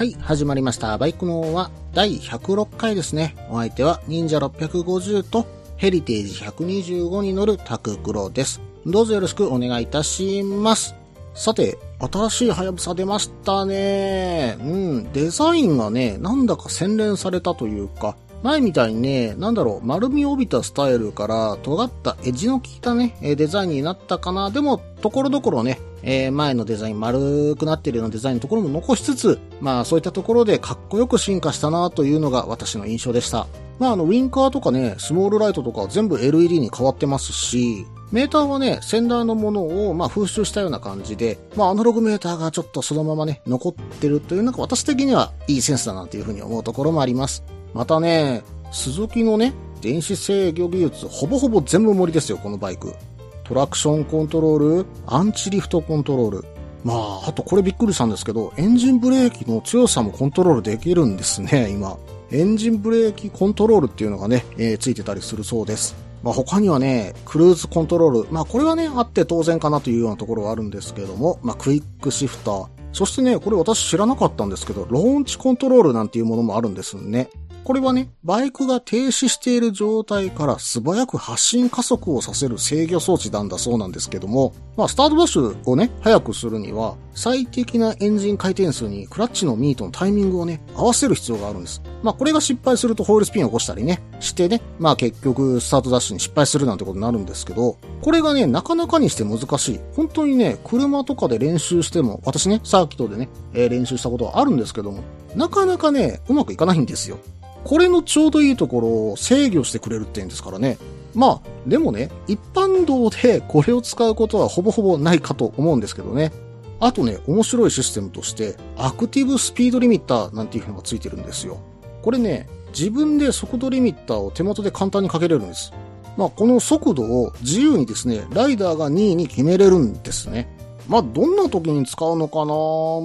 はい、始まりました。バイクの王は第106回ですね。お相手は忍者650とヘリテージ125に乗るタククロです。どうぞよろしくお願いいたします。さて、新しいハヤブサ出ましたね。うん、デザインがね、なんだか洗練されたというか、前みたいにね、なんだろう、丸みを帯びたスタイルから尖ったエッジの効いたね、デザインになったかな。でも、ところどころね、えー前のデザイン丸くなってるようなデザインのところも残しつつ、まあそういったところでかっこよく進化したなというのが私の印象でした。まああの、ウィンカーとかね、スモールライトとか全部 LED に変わってますし、メーターはね、センダーのものを、まあ、風習したような感じで、まあ、アナログメーターがちょっとそのままね、残ってるという、なんか私的にはいいセンスだなというふうに思うところもあります。またね、スズキのね、電子制御技術、ほぼほぼ全部盛りですよ、このバイク。トラクションコントロール、アンチリフトコントロール。まあ、あとこれびっくりしたんですけど、エンジンブレーキの強さもコントロールできるんですね、今。エンジンブレーキコントロールっていうのがね、えーついてたりするそうです。まあ他にはね、クルーズコントロール。まあこれはね、あって当然かなというようなところはあるんですけども、まあクイックシフター。そしてね、これ私知らなかったんですけど、ローンチコントロールなんていうものもあるんですね。これはね、バイクが停止している状態から素早く発進加速をさせる制御装置なんだそうなんですけども、まあ、スタートダッシュをね、早くするには、最適なエンジン回転数にクラッチのミートのタイミングをね、合わせる必要があるんです。まあ、これが失敗するとホイールスピンを起こしたりね、してね、まあ結局スタートダッシュに失敗するなんてことになるんですけど、これがね、なかなかにして難しい。本当にね、車とかで練習しても、私ね、サーキットでね、えー練習したことはあるんですけども、なかなかね、うまくいかないんですよ。これのちょうどいいところを制御してくれるって言うんですからね。まあ、でもね、一般道でこれを使うことはほぼほぼないかと思うんですけどね。あとね、面白いシステムとして、アクティブスピードリミッターなんていうのがついてるんですよ。これね、自分で速度リミッターを手元で簡単にかけれるんです。まあ、この速度を自由にですね、ライダーが任意に決めれるんですね。まあ、どんな時に使うのかな？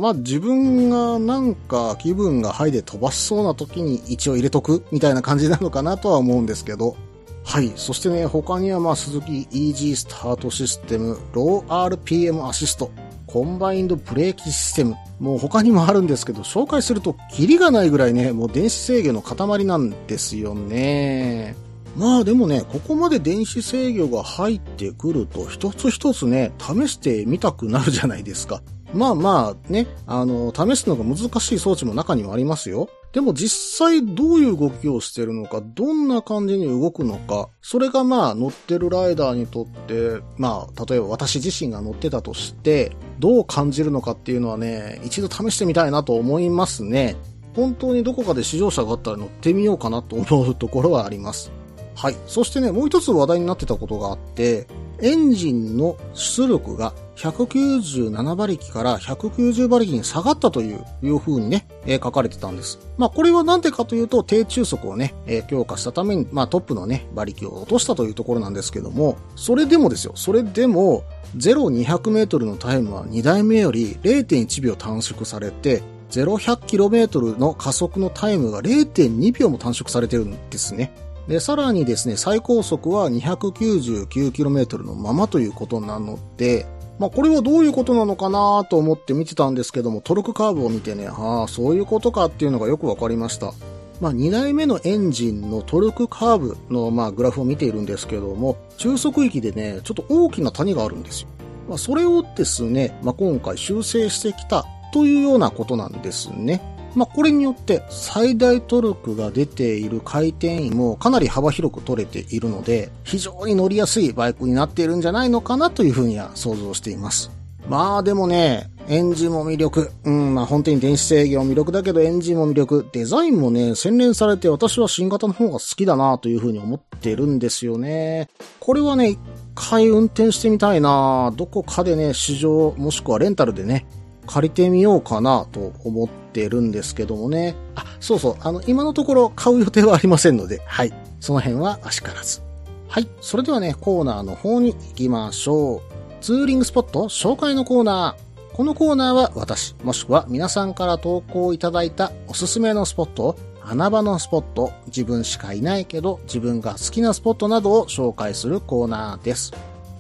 まあ、自分がなんか気分がハイで飛ばしそうな時に一応入れとくみたいな感じなのかなとは思うんですけど。はい。そしてね、他にはまあ、スズキイージースタートシステム、ロー RPM アシスト、コンバインドブレーキシステム。もう他にもあるんですけど、紹介するとキリがないぐらいね、もう電子制御の塊なんですよね。まあでもね、ここまで電子制御が入ってくると、一つ一つね、試してみたくなるじゃないですか。まあまあね、あの、試すのが難しい装置も中にはありますよ。でも実際どういう動きをしてるのか、どんな感じに動くのか、それがまあ乗ってるライダーにとって、まあ例えば私自身が乗ってたとして、どう感じるのかっていうのはね、一度試してみたいなと思いますね。本当にどこかで試乗車があったら乗ってみようかなと思うところはあります。はい。そしてね、もう一つ話題になってたことがあって、エンジンの出力が197馬力から190馬力に下がったという、いう風にね、えー書かれてたんです。まあこれはなんでかというと、低中速をね、えー強化したために、まあトップのね、馬力を落としたというところなんですけども、それでもですよ、それでも、0200メートルのタイムは2台目より0.1秒短縮されて、0100km の加速のタイムが0.2秒も短縮されてるんですね。で、さらにですね、最高速は 299km のままということなので、まあこれはどういうことなのかなと思って見てたんですけども、トルクカーブを見てね、ああ、そういうことかっていうのがよくわかりました。まあ2台目のエンジンのトルクカーブのまあグラフを見ているんですけども、中速域でね、ちょっと大きな谷があるんですよ。まあそれをですね、まあ今回修正してきたというようなことなんですね。まあ、これによって最大トルクが出ている回転位もかなり幅広く取れているので、非常に乗りやすいバイクになっているんじゃないのかなというふうには想像しています。まあでもね、エンジンも魅力。うん、まあ本当に電子制御も魅力だけどエンジンも魅力。デザインもね、洗練されて私は新型の方が好きだなというふうに思ってるんですよね。これはね、一回運転してみたいなどこかでね、試乗もしくはレンタルでね、借りてみようかなと思ってるんですけどもね。あ、そうそう、あの、今のところ買う予定はありませんので、はい。その辺はあしからず。はい。それではね、コーナーの方に行きましょう。ツーリングスポット紹介のコーナー。このコーナーは私、もしくは皆さんから投稿いただいたおすすめのスポット、穴場のスポット、自分しかいないけど自分が好きなスポットなどを紹介するコーナーです。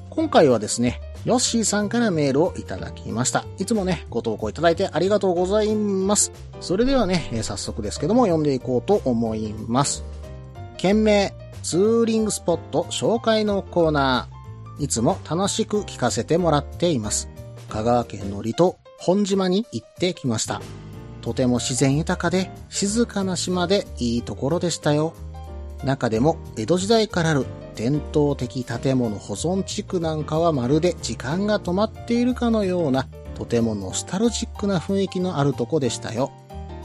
今回はですね、ヨッシーさんからメールをいただきました。いつもね、ご投稿いただいてありがとうございます。それではね、早速ですけども読んでいこうと思います。件名、ツーリングスポット紹介のコーナー。いつも楽しく聞かせてもらっています。香川県の離島、本島に行ってきました。とても自然豊かで静かな島でいいところでしたよ。中でも江戸時代からある伝統的建物保存地区なんかはまるで時間が止まっているかのようなとてもノスタルジックな雰囲気のあるとこでしたよ。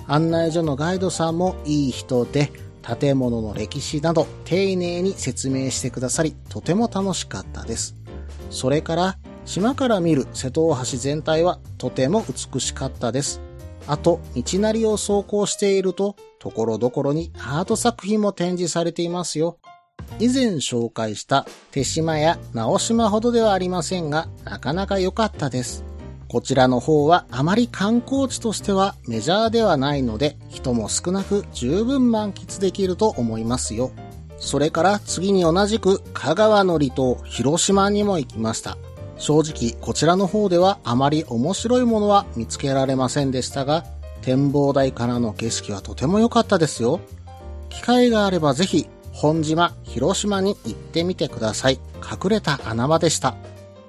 案内所のガイドさんもいい人で建物の歴史など丁寧に説明してくださりとても楽しかったです。それから島から見る瀬戸大橋全体はとても美しかったです。あと、道なりを走行していると、ところどころにアート作品も展示されていますよ。以前紹介した手島や直島ほどではありませんが、なかなか良かったです。こちらの方はあまり観光地としてはメジャーではないので、人も少なく十分満喫できると思いますよ。それから次に同じく香川の離島、広島にも行きました。正直こちらの方ではあまり面白いものは見つけられませんでしたが、展望台からの景色はとても良かったですよ。機会があればぜひ、本島、広島に行ってみてください。隠れた穴場でした。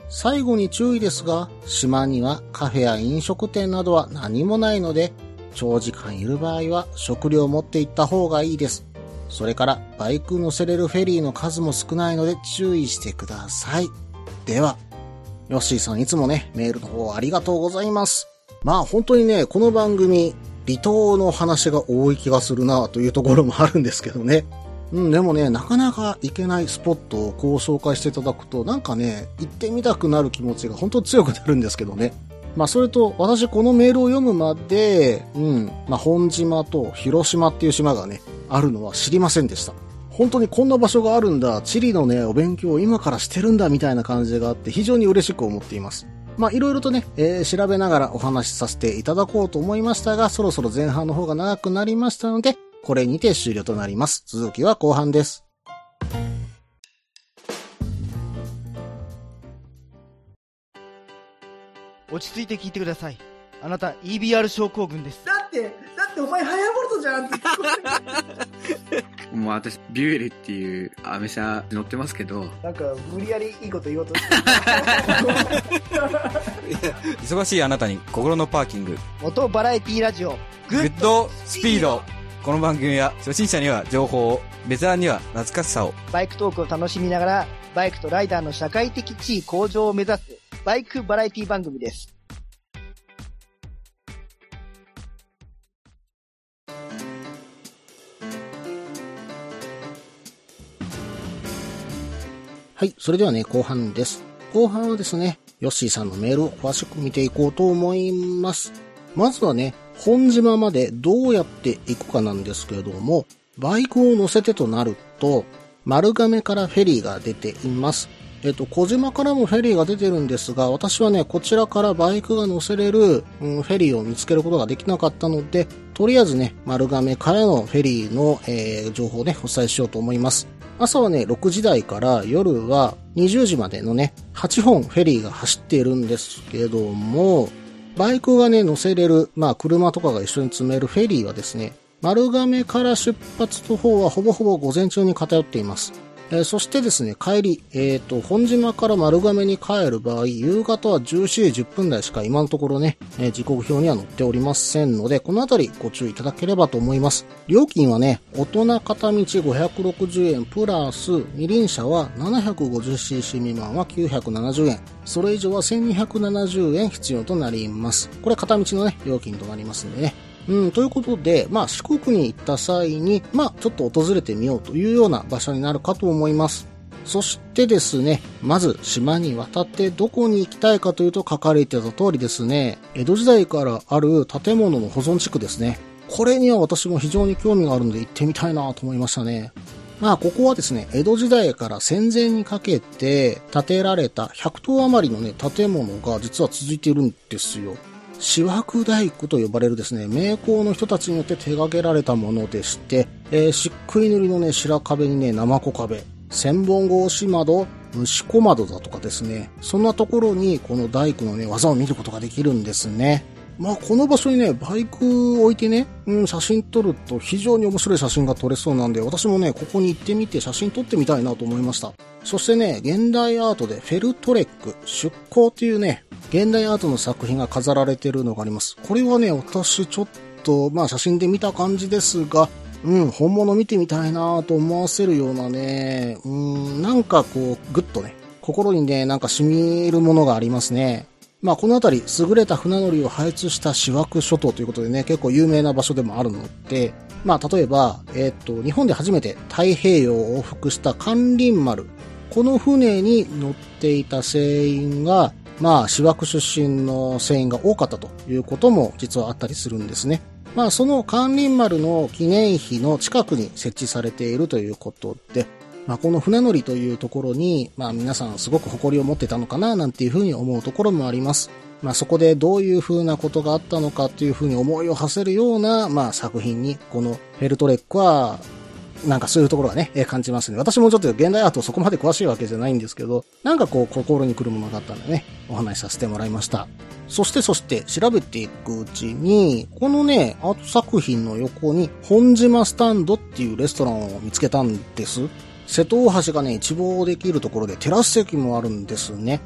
最後に注意ですが、島にはカフェや飲食店などは何もないので、長時間いる場合は食料を持って行った方がいいです。それからバイク乗せれるフェリーの数も少ないので注意してください。では。ヨッシーさんいつもね、メールの方ありがとうございます。まあ本当にね、この番組、離島の話が多い気がするなというところもあるんですけどね。うん、でもね、なかなか行けないスポットをこう紹介していただくと、なんかね、行ってみたくなる気持ちが本当強くなるんですけどね。まあそれと、私このメールを読むまで、うん、まあ本島と広島っていう島がね、あるのは知りませんでした。本当にこんな場所があるんだ、地理のね、お勉強を今からしてるんだみたいな感じがあって非常に嬉しく思っています。まあいろいろとね、えー、調べながらお話しさせていただこうと思いましたが、そろそろ前半の方が長くなりましたので、これにて終了となります。続きは後半です。落ち着いて聞いてください。あなた EBR 症候群です。だって、だってお前ハヤボルトじゃんって もう私、ビュエルっていうアメ車乗ってますけど。なんか、無理やりいいこと言おうとして。忙しいあなたに心のパーキング。モトバラエティラジオ。グッドスピード。この番組は初心者には情報を、ベテランには懐かしさを。バイクトークを楽しみながら、バイクとライダーの社会的地位向上を目指す、バイクバラエティ番組です。はい、それではね、後半です。後半はですね、ヨッシーさんのメールを詳しく見ていこうと思います。まずはね、本島までどうやって行くかなんですけれども、バイクを乗せてとなると、丸亀からフェリーが出ています。えっと、小島からもフェリーが出てるんですが、私はね、こちらからバイクが乗せれる、うん、フェリーを見つけることができなかったので、とりあえずね、丸亀からのフェリーの、えー、情報をね、お伝えしようと思います。朝はね、6時台から夜は20時までのね、8本フェリーが走っているんですけども、バイクがね、乗せれる、まあ車とかが一緒に積めるフェリーはですね、丸亀から出発の方はほぼほぼ午前中に偏っています。え、そしてですね、帰り、えっ、ー、と、本島から丸亀に帰る場合、夕方は17時10分台しか今のところね、え、時刻表には載っておりませんので、このあたりご注意いただければと思います。料金はね、大人片道560円プラス、二輪車は 750cc 未満は970円、それ以上は1270円必要となります。これ片道のね、料金となりますんでね、うん、ということで、まあ四国に行った際に、まあちょっと訪れてみようというような場所になるかと思います。そしてですね、まず島に渡ってどこに行きたいかというと書かれてた通りですね、江戸時代からある建物の保存地区ですね。これには私も非常に興味があるので行ってみたいなと思いましたね。まあ、ここはですね、江戸時代から戦前にかけて建てられた100棟余りのね、建物が実は続いているんですよ。四枠大工と呼ばれるですね、名工の人たちによって手掛けられたものでして、えー、漆喰塗りのね、白壁にね、生子壁、千本格子窓、虫小窓だとかですね、そんなところにこの大工のね、技を見ることができるんですね。まあ、この場所にね、バイク置いてね、うん、写真撮ると非常に面白い写真が撮れそうなんで、私もね、ここに行ってみて写真撮ってみたいなと思いました。そしてね、現代アートでフェルトレック出向というね、現代アートの作品が飾られているのがあります。これはね、私ちょっと、まあ写真で見た感じですが、うん、本物見てみたいなと思わせるようなね、うん、なんかこう、ぐっとね、心にね、なんか染みるものがありますね。まあこの辺り、優れた船乗りを配置した四枠諸島ということでね、結構有名な場所でもあるので、まあ例えば、えっ、と、日本で初めて太平洋を往復した関林丸。この船に乗っていた船員が、まあ、四枠出身の船員が多かったということも実はあったりするんですね。まあ、その関林丸の記念碑の近くに設置されているということで、まあ、この船乗りというところに、まあ、皆さんすごく誇りを持ってたのかな、なんていうふうに思うところもあります。まあ、そこでどういうふうなことがあったのかというふうに思いを馳せるような、まあ、作品に、このフェルトレックは、なんかそういうところがね、感じますね。私もちょっと現代アートそこまで詳しいわけじゃないんですけど、なんかこう心に来るものがあったんでね、お話しさせてもらいました。そしてそして調べていくうちに、このね、アート作品の横に本島スタンドっていうレストランを見つけたんです。瀬戸大橋がね、一望できるところでテラス席もあるんですね。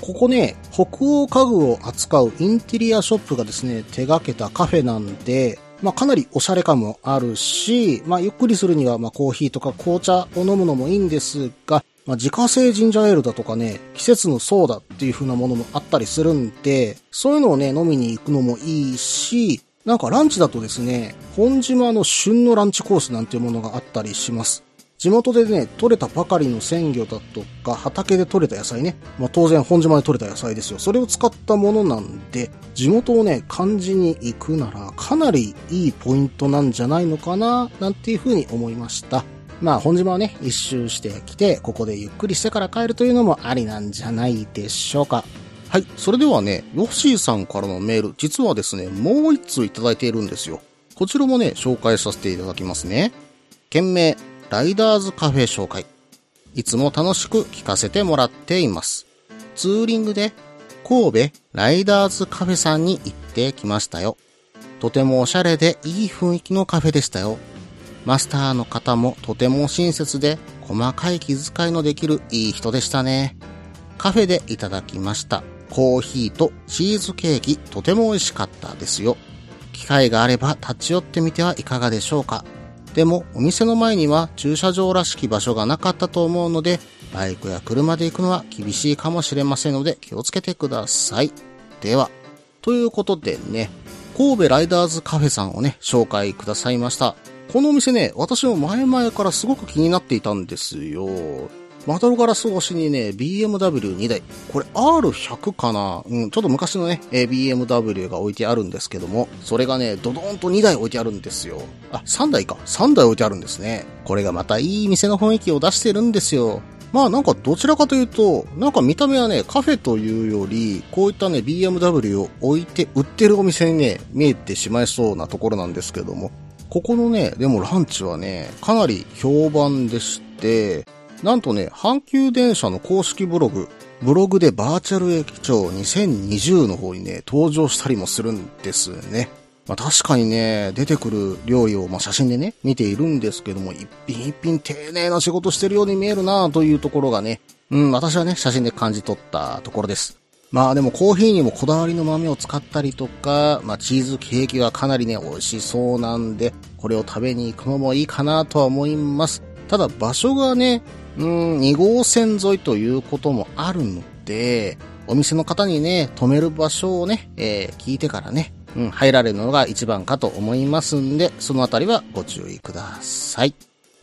ここね、北欧家具を扱うインテリアショップがですね、手掛けたカフェなんで、まあ、かなりおしゃれ感もあるし、まあ、ゆっくりするには、まあ、コーヒーとか紅茶を飲むのもいいんですが、まあ、自家製ジンジャーエールだとかね、季節のソーダっていう風なものもあったりするんで、そういうのをね、飲みに行くのもいいし、なんかランチだとですね、本島の旬のランチコースなんていうものがあったりします。地元でね、採れたばかりの鮮魚だとか、畑で採れた野菜ね。まあ当然本島で採れた野菜ですよ。それを使ったものなんで、地元をね、感じに行くなら、かなりいいポイントなんじゃないのかな、なんていうふうに思いました。まあ本島はね、一周してきて、ここでゆっくりしてから帰るというのもありなんじゃないでしょうか。はい。それではね、ヨッシーさんからのメール、実はですね、もう一通いただいているんですよ。こちらもね、紹介させていただきますね。件名、ライダーズカフェ紹介。いつも楽しく聞かせてもらっています。ツーリングで神戸ライダーズカフェさんに行ってきましたよ。とてもおしゃれでいい雰囲気のカフェでしたよ。マスターの方もとても親切で細かい気遣いのできるいい人でしたね。カフェでいただきました。コーヒーとチーズケーキとても美味しかったですよ。機会があれば立ち寄ってみてはいかがでしょうか。でもお店の前には駐車場らしき場所がなかったと思うので、バイクや車で行くのは厳しいかもしれませんので気をつけてください。では、ということでね、神戸ライダーズカフェさんをね、紹介くださいました。このお店ね、私も前々からすごく気になっていたんですよ。マトロガラス越しにね、BMW2 台。これ R100 かな？うん、ちょっと昔のね、BMW が置いてあるんですけども、それがね、ドドーンと2台置いてあるんですよ。あ、3台か。3台置いてあるんですね。これがまたいい店の雰囲気を出してるんですよ。まあなんかどちらかというと、なんか見た目はね、カフェというより、こういったね、BMW を置いて売ってるお店にね、見えてしまいそうなところなんですけども、ここのね、でもランチはね、かなり評判でして、なんとね、阪急電車の公式ブログ、ブログでバーチャル駅長2020の方にね、登場したりもするんですね。まあ確かにね、出てくる料理をまあ写真でね、見ているんですけども、一品一品丁寧な仕事してるように見えるなというところがね、うん、私はね、写真で感じ取ったところです。まあでもコーヒーにもこだわりの豆を使ったりとか、まあチーズケーキはかなりね、美味しそうなんで、これを食べに行くのもいいかなとは思います。ただ場所がね、うん、2号線沿いということもあるので、お店の方にね、止める場所をね、えー聞いてからね、うん、入られるのが一番かと思いますんで、そのあたりはご注意ください。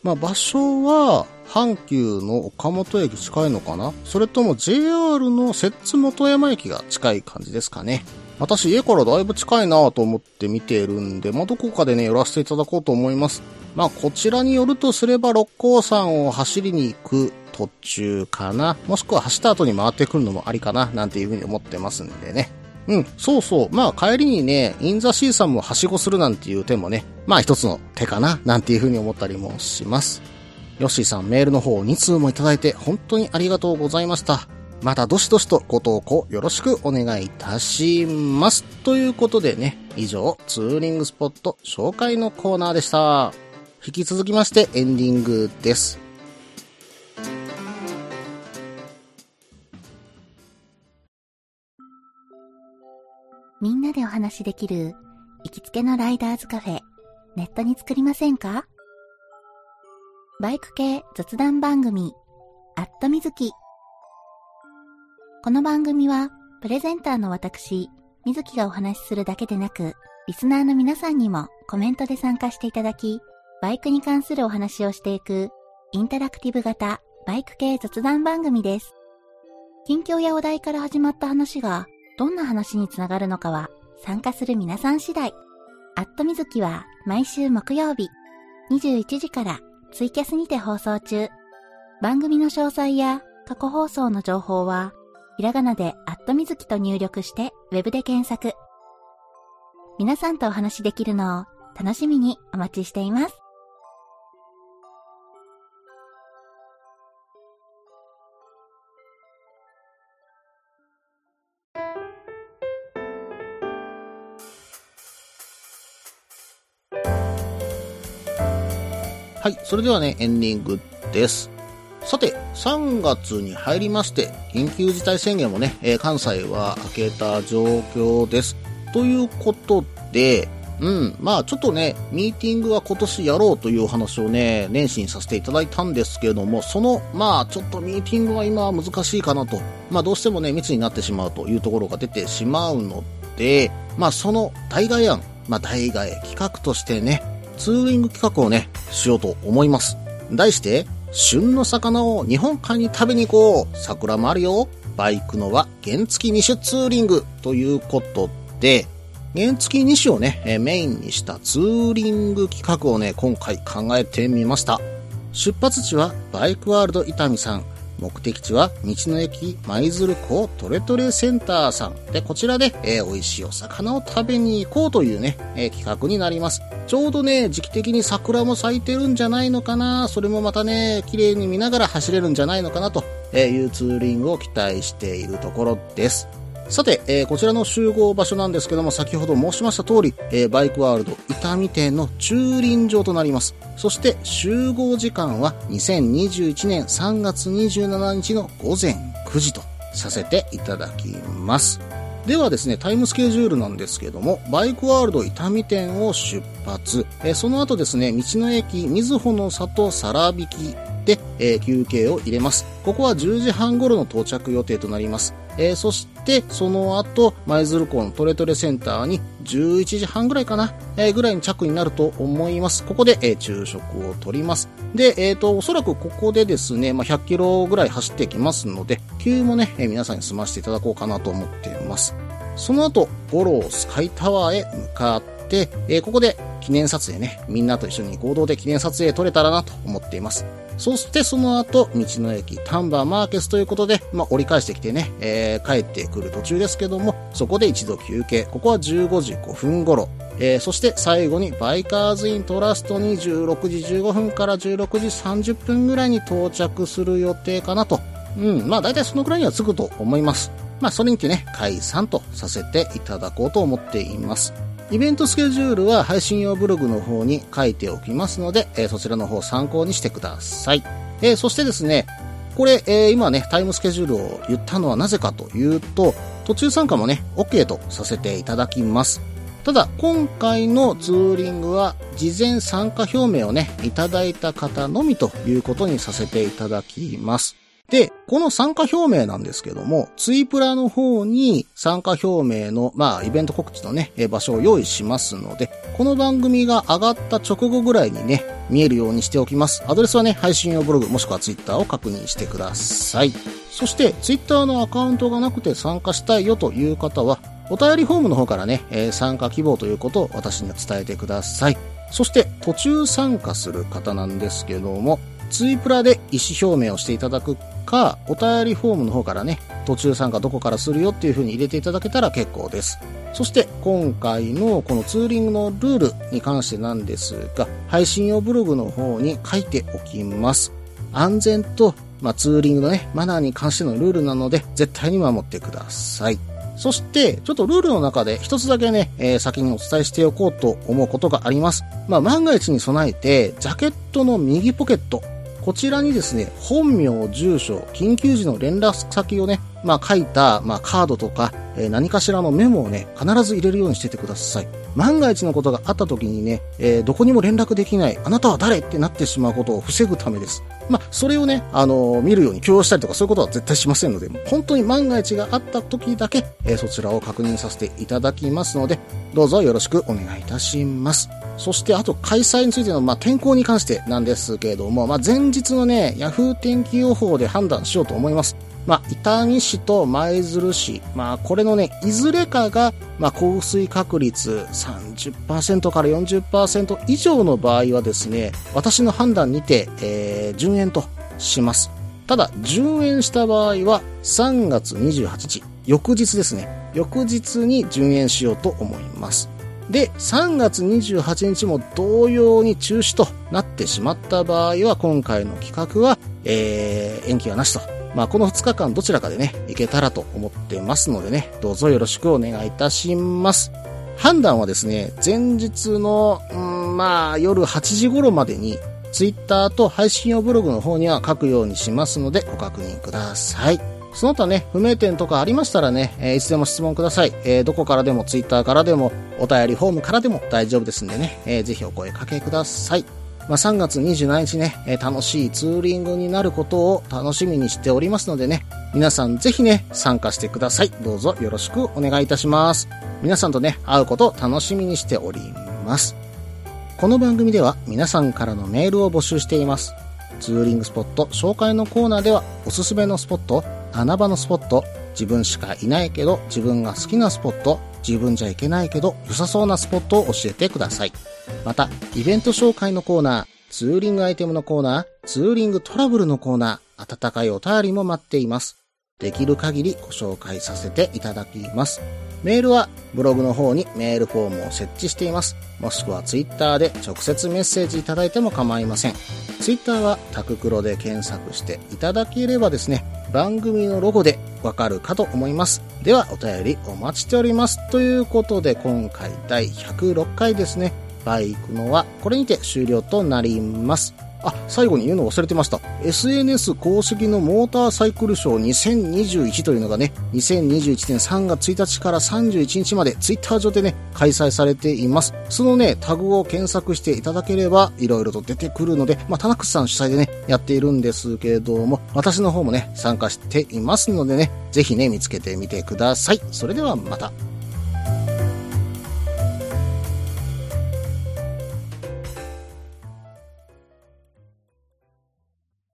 まあ場所は、阪急の岡本駅近いのかな？それとも JR の摂津本山駅が近い感じですかね？私家からだいぶ近いなと思って見ているんで、まあ、どこかでね、寄らせていただこうと思います。まあ、こちらによるとすれば六甲山を走りに行く途中かな。もしくは走った後に回ってくるのもありかな、なんていうふうに思ってますんでね。うん、そうそう。まあ帰りにね、インザシーさんもはしごするなんていう手もね、まあ一つの手かな、なんていうふうに思ったりもします。ヨッシーさんメールの方2通もいただいて本当にありがとうございました。またどしどしとご投稿よろしくお願いいたします。ということでね、以上、ツーリングスポット紹介のコーナーでした。引き続きましてエンディングです。みんなでお話しできる行きつけのライダーズカフェ、ネットに作りませんか？バイク系雑談番組、アットみずき。この番組は、プレゼンターの私、みずきがお話しするだけでなく、リスナーの皆さんにもコメントで参加していただき、バイクに関するお話をしていく、インタラクティブ型バイク系雑談番組です。近況やお題から始まった話が、どんな話につながるのかは参加する皆さん次第。アットみずきは毎週木曜日21時からツイキャスにて放送中。番組の詳細や過去放送の情報はひらがなでアットみずきと入力してウェブで検索。皆さんとお話しできるのを楽しみにお待ちしています。はい、それではね、エンディングです。さて、3月に入りまして、緊急事態宣言もね、えー関西は明けた状況です。ということで、うん、まあちょっとね、ミーティングは今年やろうというお話をね、年始にさせていただいたんですけれども、その、まあちょっとミーティングは今は難しいかなと。まあどうしてもね、密になってしまうというところが出てしまうので、まあその代替案、まあ代替企画としてね、ツーリング企画をね、しようと思います。題して、旬の魚を日本海に食べに行こう桜もあるよバイクのは原付2種ツーリングということで、原付2種をね、メインにしたツーリング企画をね、今回考えてみました。出発地はバイクワールド伊丹さん。目的地は道の駅舞鶴港トレトレセンターさん。で、こちらで、えー美味しいお魚を食べに行こうというね、えー企画になります。ちょうどね、時期的に桜も咲いてるんじゃないのかな。それもまたね、綺麗に見ながら走れるんじゃないのかなというツーリングを期待しているところです。さて、えーこちらの集合場所なんですけども、先ほど申しました通り、えーバイクワールド伊丹店の駐輪場となります。そして、集合時間は2021年3月27日の午前9時とさせていただきます。ではですね、タイムスケジュールなんですけども、バイクワールド伊丹店を出発、えその後ですね、道の駅みずほの里さらびきで、えー休憩を入れます。ここは10時半頃の到着予定となります。えーそして、その後、舞鶴港のトレトレセンターに11時半ぐらいかな、えーぐらいに着になると思います。ここで、えー昼食をとります。で、えっ、と、おそらくここでですね、まあ、100キロぐらい走ってきますので、給もね、えー皆さんに済ませていただこうかなと思っています。その後、五郎スカイタワーへ向かって、えーここで記念撮影ね、みんなと一緒に合同で記念撮影撮れたらなと思っています。そしてその後、道の駅丹波マーケスということで、まあ、折り返してきてね、えー帰ってくる途中ですけども、そこで一度休憩。ここは15時5分頃。えーそして最後にバイカーズイントラストに16時15分から16時30分ぐらいに到着する予定かなと。うん、まあ大体そのくらいには着くと思います。まあそれにてね、解散とさせていただこうと思っています。イベントスケジュールは配信用ブログの方に書いておきますので、えーそちらの方参考にしてください。えーそしてですね、これ、えー今ね、タイムスケジュールを言ったのはなぜかというと、途中参加もね、OK とさせていただきます。ただ、今回のツーリングは、事前参加表明をね、いただいた方のみということにさせていただきます。で、この参加表明なんですけども、ツイプラの方に参加表明の、まあ、イベント告知のね、場所を用意しますので、この番組が上がった直後ぐらいにね、見えるようにしておきます。アドレスはね、配信用ブログもしくはツイッターを確認してください。そして、ツイッターのアカウントがなくて参加したいよという方は、お便りフォームの方からね、えー参加希望ということを私に伝えてください。そして、途中参加する方なんですけども、ツイプラで意思表明をしていただくか、お便りフォームの方からね、途中参加どこからするよっていう風に入れていただけたら結構です。そして今回のこのツーリングのルールに関してなんですが、配信用ブログの方に書いておきます。安全と、まあ、ツーリングのね、マナーに関してのルールなので、絶対に守ってください。そして、ちょっとルールの中で一つだけね、えー先にお伝えしておこうと思うことがあります。まあ、万が一に備えて、ジャケットの右ポケット、こちらにですね、本名、住所、緊急時の連絡先をね、まあ書いた、まあカードとか、えー何かしらのメモをね、必ず入れるようにしててください。万が一のことがあった時にね、えーどこにも連絡できない、あなたは誰ってなってしまうことを防ぐためです。まあ、それをね、あのー見るように許容したりとかそういうことは絶対しませんので、本当に万が一があった時だけ、えーそちらを確認させていただきますので、どうぞよろしくお願いいたします。そして、あと、開催についての、まあ、天候に関してなんですけれども、まあ、前日のね、ヤフー天気予報で判断しようと思います。まあ、伊丹市と舞鶴市、まあ、これのね、いずれかが、まあ、降水確率30%から40%以上の場合はですね、私の判断にて、えー、順延とします。ただ、順延した場合は、3月28日、翌日ですね。翌日に順延しようと思います。で、3月28日も同様に中止となってしまった場合は、今回の企画は、えー、延期はなしと。まあ、この2日間どちらかでね、いけたらと思ってますのでね、どうぞよろしくお願いいたします。判断はですね、前日の、うん、まあ、夜8時頃までに、ツイッターと配信用ブログの方には書くようにしますので、ご確認ください。その他ね、不明点とかありましたらね、えーいつでも質問ください。えーどこからでも、ツイッターからでも、お便りフォームからでも大丈夫ですんでね、えーぜひお声かけください。まあ、3月27日ね、え楽しいツーリングになることを楽しみにしておりますのでね、皆さんぜひね、参加してください。どうぞよろしくお願いいたします。皆さんとね、会うことを楽しみにしております。この番組では皆さんからのメールを募集しています。ツーリングスポット紹介のコーナーではおすすめのスポット、穴場のスポット、自分しかいないけど自分が好きなスポット、自分じゃいけないけど良さそうなスポットを教えてください。また、イベント紹介のコーナー、ツーリングアイテムのコーナー、ツーリングトラブルのコーナー、温かいお便りも待っています。できる限りご紹介させていただきます。メールはブログの方にメールフォームを設置しています。もしくはツイッターで直接メッセージいただいても構いません。ツイッターはタククロで検索していただければですね、番組のロゴでわかるかと思います。ではお便りお待ちしております。ということで今回第106回ですね。バイクのはこれにて終了となります。あ、最後に言うの忘れてました。SNS 公式のモーターサイクルショー2021というのがね、2021年3月1日から31日までツイッター上でね、開催されています。そのね、タグを検索していただければ、いろいろと出てくるので、まあ、田中さん主催でね、やっているんですけれども、私の方もね、参加していますのでね、ぜひね、見つけてみてください。それではまた。